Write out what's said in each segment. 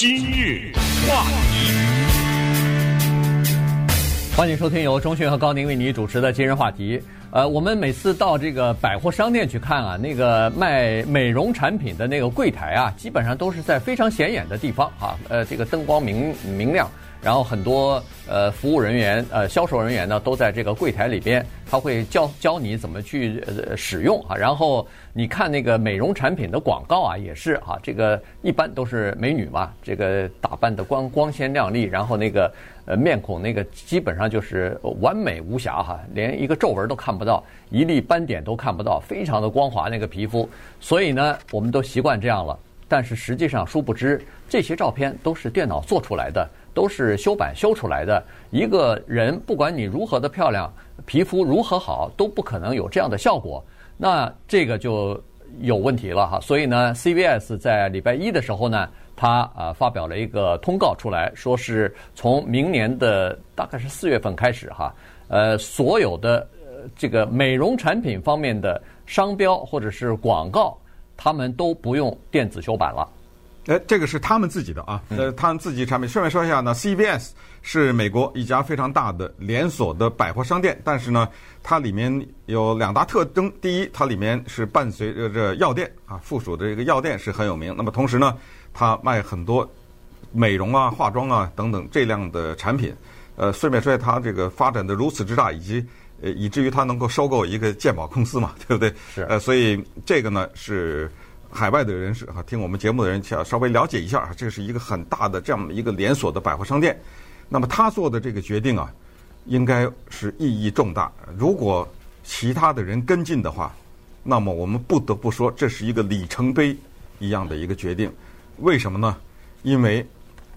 今日话题，欢迎收听由钟迅和高宁为你主持的今日话题。呃，我们每次到这个百货商店去看啊，那个卖美容产品的那个柜台啊，基本上都是在非常显眼的地方啊，呃，这个灯光明明亮。然后很多呃服务人员呃销售人员呢都在这个柜台里边，他会教教你怎么去呃使用啊。然后你看那个美容产品的广告啊，也是啊，这个一般都是美女嘛，这个打扮的光光鲜亮丽，然后那个呃面孔那个基本上就是完美无瑕哈，连一个皱纹都看不到，一粒斑点都看不到，非常的光滑那个皮肤。所以呢，我们都习惯这样了。但是实际上，殊不知这些照片都是电脑做出来的。都是修版修出来的。一个人，不管你如何的漂亮，皮肤如何好，都不可能有这样的效果。那这个就有问题了哈。所以呢，CVS 在礼拜一的时候呢，他啊发表了一个通告出来，说是从明年的大概是四月份开始哈，呃，所有的这个美容产品方面的商标或者是广告，他们都不用电子修版了。哎，这个是他们自己的啊，呃，他们自己产品。顺便说一下呢，CVS 是美国一家非常大的连锁的百货商店，但是呢，它里面有两大特征：第一，它里面是伴随着这药店啊，附属的这个药店是很有名。那么同时呢，它卖很多美容啊、化妆啊等等这样的产品。呃，顺便说一下，它这个发展的如此之大，以及呃，以至于它能够收购一个鉴宝公司嘛，对不对？是。呃，所以这个呢是。海外的人士哈，听我们节目的人，想稍微了解一下啊，这是一个很大的这样的一个连锁的百货商店。那么他做的这个决定啊，应该是意义重大。如果其他的人跟进的话，那么我们不得不说，这是一个里程碑一样的一个决定。为什么呢？因为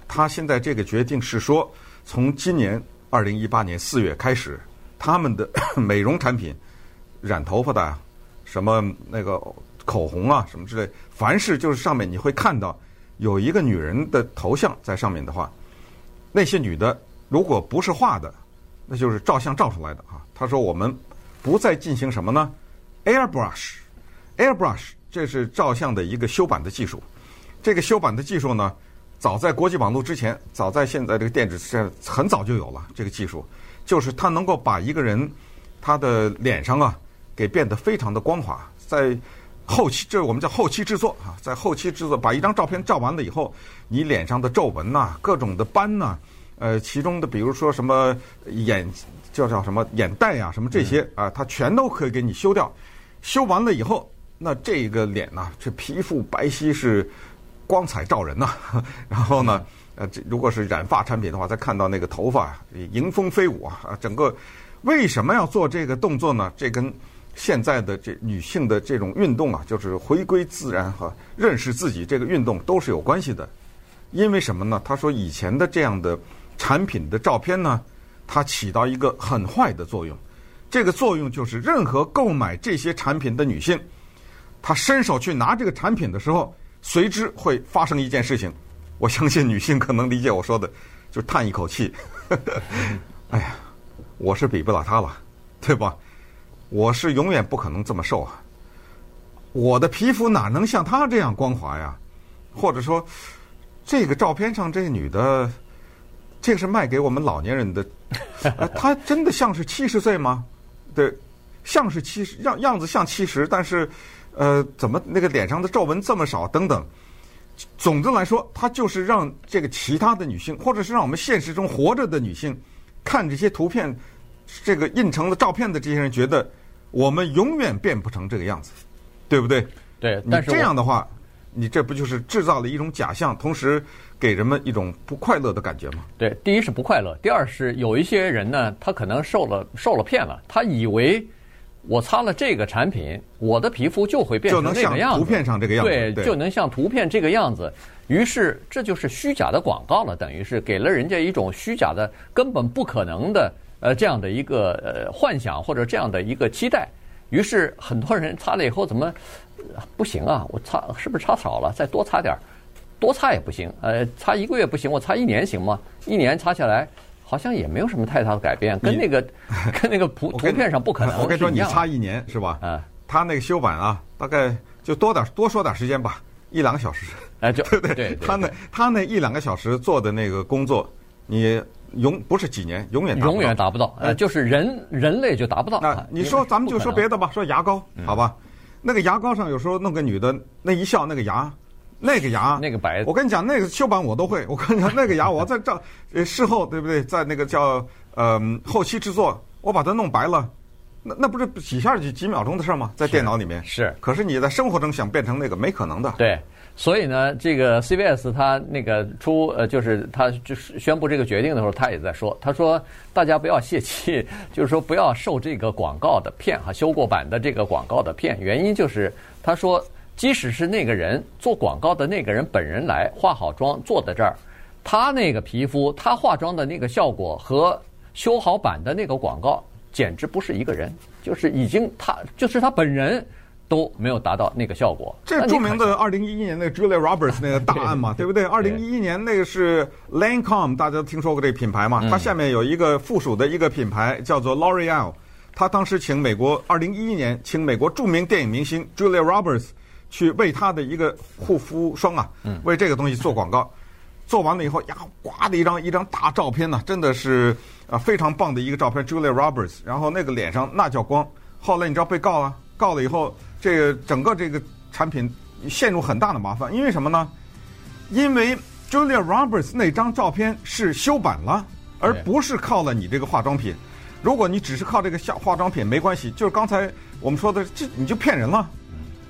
他现在这个决定是说，从今年二零一八年四月开始，他们的 美容产品、染头发的什么那个。口红啊，什么之类，凡是就是上面你会看到有一个女人的头像在上面的话，那些女的如果不是画的，那就是照相照出来的啊。他说我们不再进行什么呢？Airbrush，Airbrush，这是照相的一个修版的技术。这个修版的技术呢，早在国际网络之前，早在现在这个电子这很早就有了这个技术，就是它能够把一个人他的脸上啊给变得非常的光滑，在。后期，这我们叫后期制作啊，在后期制作，把一张照片照完了以后，你脸上的皱纹呐、各种的斑呐，呃，其中的比如说什么眼叫叫什么眼袋啊，什么这些啊，它全都可以给你修掉。修完了以后，那这个脸呐，这皮肤白皙是光彩照人呐。然后呢，呃，这如果是染发产品的话，再看到那个头发迎风飞舞啊，整个为什么要做这个动作呢？这跟现在的这女性的这种运动啊，就是回归自然和认识自己这个运动都是有关系的。因为什么呢？他说以前的这样的产品的照片呢，它起到一个很坏的作用。这个作用就是任何购买这些产品的女性，她伸手去拿这个产品的时候，随之会发生一件事情。我相信女性可能理解我说的，就叹一口气。哎呀，我是比不了她了，对吧？我是永远不可能这么瘦啊！我的皮肤哪能像她这样光滑呀？或者说，这个照片上这个女的，这个是卖给我们老年人的，她真的像是七十岁吗？对，像是七十样样子像七十，但是呃，怎么那个脸上的皱纹这么少？等等。总的来说，她就是让这个其他的女性，或者是让我们现实中活着的女性，看这些图片，这个印成的照片的这些人觉得。我们永远变不成这个样子，对不对？对，但是这样的话，你这不就是制造了一种假象，同时给人们一种不快乐的感觉吗？对，第一是不快乐，第二是有一些人呢，他可能受了受了骗了，他以为我擦了这个产品，我的皮肤就会变成那个样子，图片上这个样子，对，对，就能像图片这个样子。于是这就是虚假的广告了，等于是给了人家一种虚假的、根本不可能的。呃，这样的一个呃幻想或者这样的一个期待，于是很多人擦了以后怎么不行啊？我擦是不是擦少了？再多擦点儿，多擦也不行。呃，擦一个月不行，我擦一年行吗？一年擦下来好像也没有什么太大的改变，跟那个 跟那个图图片上不可能。我跟你说，你擦一年是吧？嗯，他那个修版啊，大概就多点多说点时间吧。一两个小时，哎，就 对对？对，他那他那一两个小时做的那个工作，你永不是几年，永远达不到永远达不到，呃，就是人人类就达不到。那你说咱们就说别的吧，说牙膏，好吧？那个牙膏上有时候弄个女的，那一笑那个牙，那个牙，那个白，我跟你讲，那个修版我都会。我跟你讲，那个牙我在这呃事后对不对？在那个叫呃后期制作，我把它弄白了。那那不是几下几几秒钟的事吗？在电脑里面是，是。可是你在生活中想变成那个，没可能的。对，所以呢，这个 CVS 他那个出呃，就是他就是宣布这个决定的时候，他也在说，他说大家不要泄气，就是说不要受这个广告的骗哈，修过版的这个广告的骗。原因就是他说，即使是那个人做广告的那个人本人来化好妆坐在这儿，他那个皮肤他化妆的那个效果和修好版的那个广告。简直不是一个人，就是已经他就是他本人都没有达到那个效果。这著名的二零一一年那个 Julia Roberts 那个大案嘛，对不对？二零一一年那个是 Lancome，大家都听说过这个品牌嘛？它下面有一个附属的一个品牌叫做 L'Oreal，他当时请美国二零一一年请美国著名电影明星 Julia Roberts 去为他的一个护肤霜啊，为这个东西做广告。做完了以后呀，呱的一张一张大照片呢，真的是啊非常棒的一个照片，Julia Roberts。然后那个脸上那叫光。后来你知道被告啊，告了以后，这个整个这个产品陷入很大的麻烦，因为什么呢？因为 Julia Roberts 那张照片是修版了，而不是靠了你这个化妆品。如果你只是靠这个化化妆品没关系，就是刚才我们说的，这你就骗人了。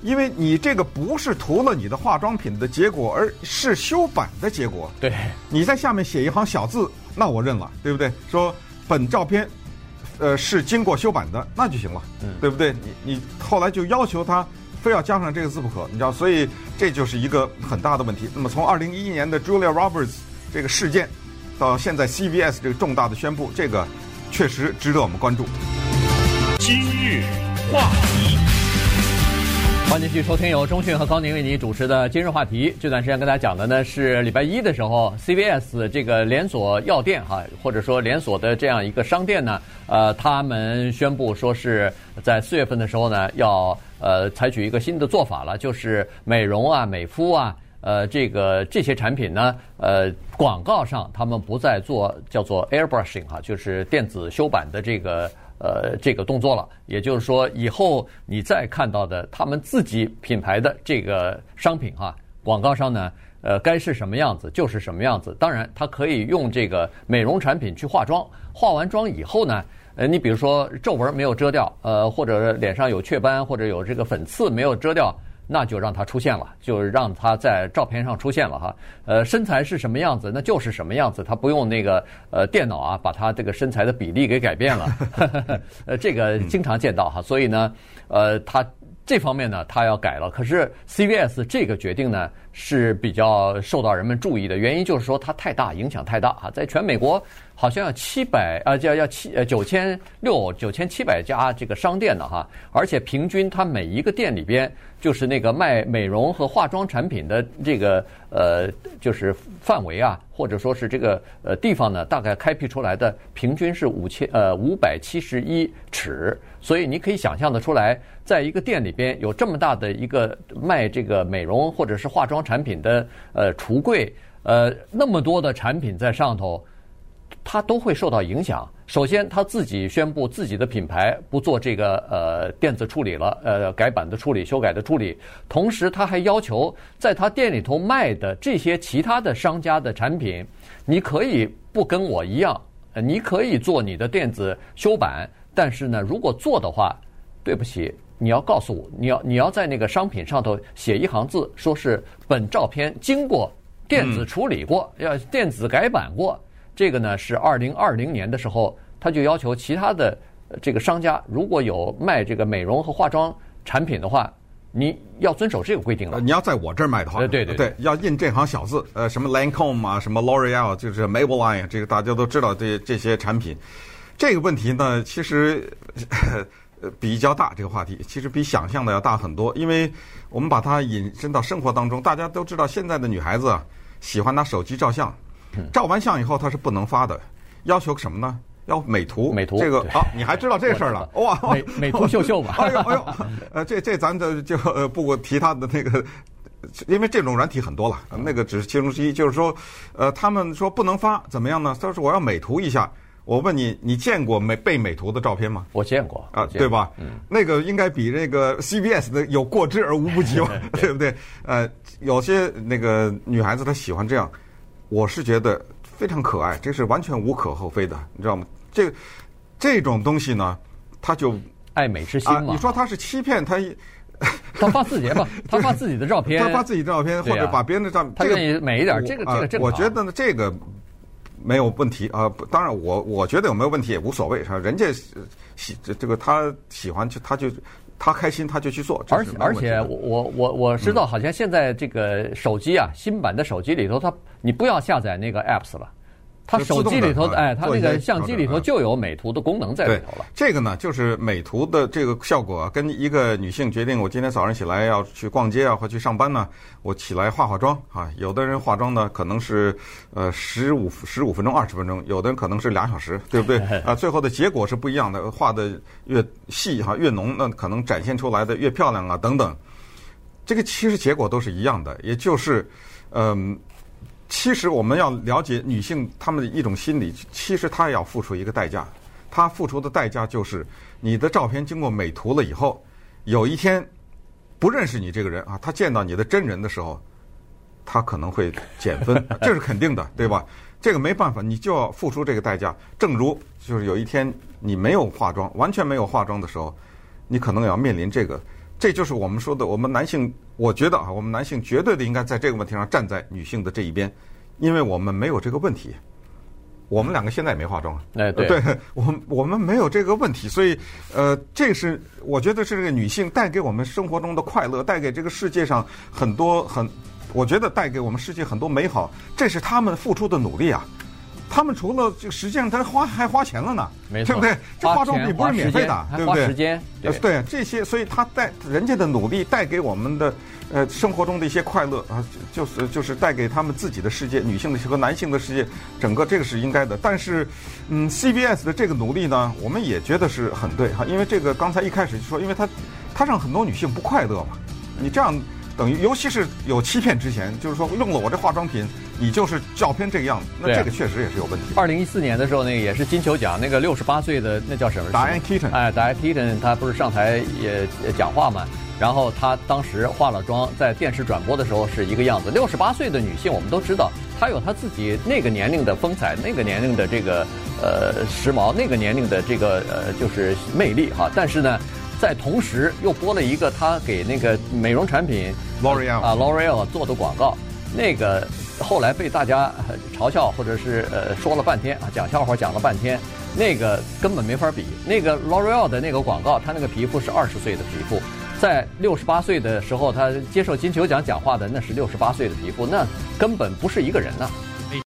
因为你这个不是涂了你的化妆品的结果，而是修版的结果。对，你在下面写一行小字，那我认了，对不对？说本照片，呃，是经过修版的，那就行了，嗯，对不对？你你后来就要求他非要加上这个字不可，你知道，所以这就是一个很大的问题。那么从二零一一年的 Julia Roberts 这个事件，到现在 CVS 这个重大的宣布，这个确实值得我们关注。今日话题。欢迎继续收听由钟讯和高宁为你主持的今日话题。这段时间跟大家讲的呢是礼拜一的时候，CVS 这个连锁药店哈，或者说连锁的这样一个商店呢，呃，他们宣布说是在四月份的时候呢，要呃采取一个新的做法了，就是美容啊、美肤啊，呃，这个这些产品呢，呃，广告上他们不再做叫做 airbrushing 哈，就是电子修版的这个。呃，这个动作了，也就是说，以后你再看到的他们自己品牌的这个商品哈，广告上呢，呃，该是什么样子就是什么样子。当然，它可以用这个美容产品去化妆，化完妆以后呢，呃，你比如说皱纹没有遮掉，呃，或者脸上有雀斑，或者有这个粉刺没有遮掉。那就让他出现了，就让他在照片上出现了哈。呃，身材是什么样子，那就是什么样子，他不用那个呃电脑啊，把他这个身材的比例给改变了。呃，这个经常见到哈，所以呢，呃，他这方面呢，他要改了。可是 CVS 这个决定呢，是比较受到人们注意的，原因就是说它太大，影响太大哈，在全美国。好像要七百啊，要要七呃九千六九千七百家这个商店呢哈，而且平均它每一个店里边就是那个卖美容和化妆产品的这个呃就是范围啊，或者说是这个呃地方呢，大概开辟出来的平均是五千呃五百七十一尺，所以你可以想象得出来，在一个店里边有这么大的一个卖这个美容或者是化妆产品的呃橱柜，呃那么多的产品在上头。它都会受到影响。首先，他自己宣布自己的品牌不做这个呃电子处理了，呃改版的处理、修改的处理。同时，他还要求在他店里头卖的这些其他的商家的产品，你可以不跟我一样，你可以做你的电子修版，但是呢，如果做的话，对不起，你要告诉我，你要你要在那个商品上头写一行字，说是本照片经过电子处理过，要电子改版过。这个呢是二零二零年的时候，他就要求其他的这个商家，如果有卖这个美容和化妆产品的话，你要遵守这个规定了。你要在我这儿卖的话，对对对，对，要印这行小字，呃，什么 Lancome 啊，什么 L'Oreal，就是 Maybelline，这个大家都知道这这些产品。这个问题呢，其实呃 比较大，这个话题其实比想象的要大很多，因为我们把它引申到生活当中，大家都知道现在的女孩子喜欢拿手机照相。照完相以后，她是不能发的，要求什么呢？要美图。美图这个啊，你还知道这事儿了？哇，美美图秀秀吧。哎呦哎呦，呃，这这咱就就不提他的那个 因为这种软体很多了，那个只是其中之一。就是说，呃，他们说不能发，怎么样呢？他说我要美图一下。我问你，你见过美被美图的照片吗？我见过啊，对吧？嗯，那个应该比那个 CBS 的有过之而无不及吧，对不对？呃，有些那个女孩子她喜欢这样，我是觉得非常可爱，这是完全无可厚非的，你知道吗？这这种东西呢，他就爱美之心嘛。你说他是欺骗他？他发自己吧，他发自己的照片，他发自己的照片，或者把别人的照片，他愿意美一点，这个这个这个。我觉得呢，这个。没有问题啊，当然我我觉得有没有问题也无所谓，是吧？人家喜这这个他喜欢就他就他开心他就去做。而且而且我我我知道，好像现在这个手机啊，新版的手机里头，它你不要下载那个 apps 了。它手机里头，哎，它那个相机里头就有美图的功能在里头了。这个呢，就是美图的这个效果，跟一个女性决定，我今天早上起来要去逛街啊，或去上班呢，我起来化化妆啊。有的人化妆呢，可能是呃十五十五分钟、二十分钟，有的人可能是俩小时，对不对？啊，最后的结果是不一样的，画的越细哈越浓，那可能展现出来的越漂亮啊，等等。这个其实结果都是一样的，也就是嗯。其实我们要了解女性她们的一种心理，其实她也要付出一个代价，她付出的代价就是你的照片经过美图了以后，有一天不认识你这个人啊，她见到你的真人的时候，她可能会减分，这是肯定的，对吧？这个没办法，你就要付出这个代价。正如就是有一天你没有化妆，完全没有化妆的时候，你可能要面临这个。这就是我们说的，我们男性，我觉得啊，我们男性绝对的应该在这个问题上站在女性的这一边，因为我们没有这个问题。我们两个现在也没化妆，哎，对，对，我们我们没有这个问题，所以，呃，这是我觉得是这个女性带给我们生活中的快乐，带给这个世界上很多很，我觉得带给我们世界很多美好，这是他们付出的努力啊。他们除了这个，实际上他花还花钱了呢，没错，对不对？这化妆品不是免费的，对不对？时间，对，对这些，所以他带人家的努力带给我们的呃生活中的一些快乐啊，就是就是带给他们自己的世界，女性的和男性的世界，整个这个是应该的。但是，嗯，CBS 的这个努力呢，我们也觉得是很对哈，因为这个刚才一开始就说，因为他他让很多女性不快乐嘛，你这样。等于，尤其是有欺骗之前，就是说用了我这化妆品，你就是照片这个样子，那这个确实也是有问题。二零一四年的时候，那个也是金球奖，那个六十八岁的那叫什么？Diane Keaton。哎，Diane Keaton，他不是上台也讲话嘛？然后她当时化了妆，在电视转播的时候是一个样子。六十八岁的女性，我们都知道，她有她自己那个年龄的风采，那个年龄的这个呃时髦，那个年龄的这个呃就是魅力哈。但是呢。在同时又播了一个她给那个美容产品 L'Oreal 啊 L'Oreal 做的广告，那个后来被大家嘲笑或者是呃说了半天啊，讲笑话讲了半天，那个根本没法比。那个 L'Oreal 的那个广告，他那个皮肤是二十岁的皮肤，在六十八岁的时候他接受金球奖讲话的那是六十八岁的皮肤，那根本不是一个人呐、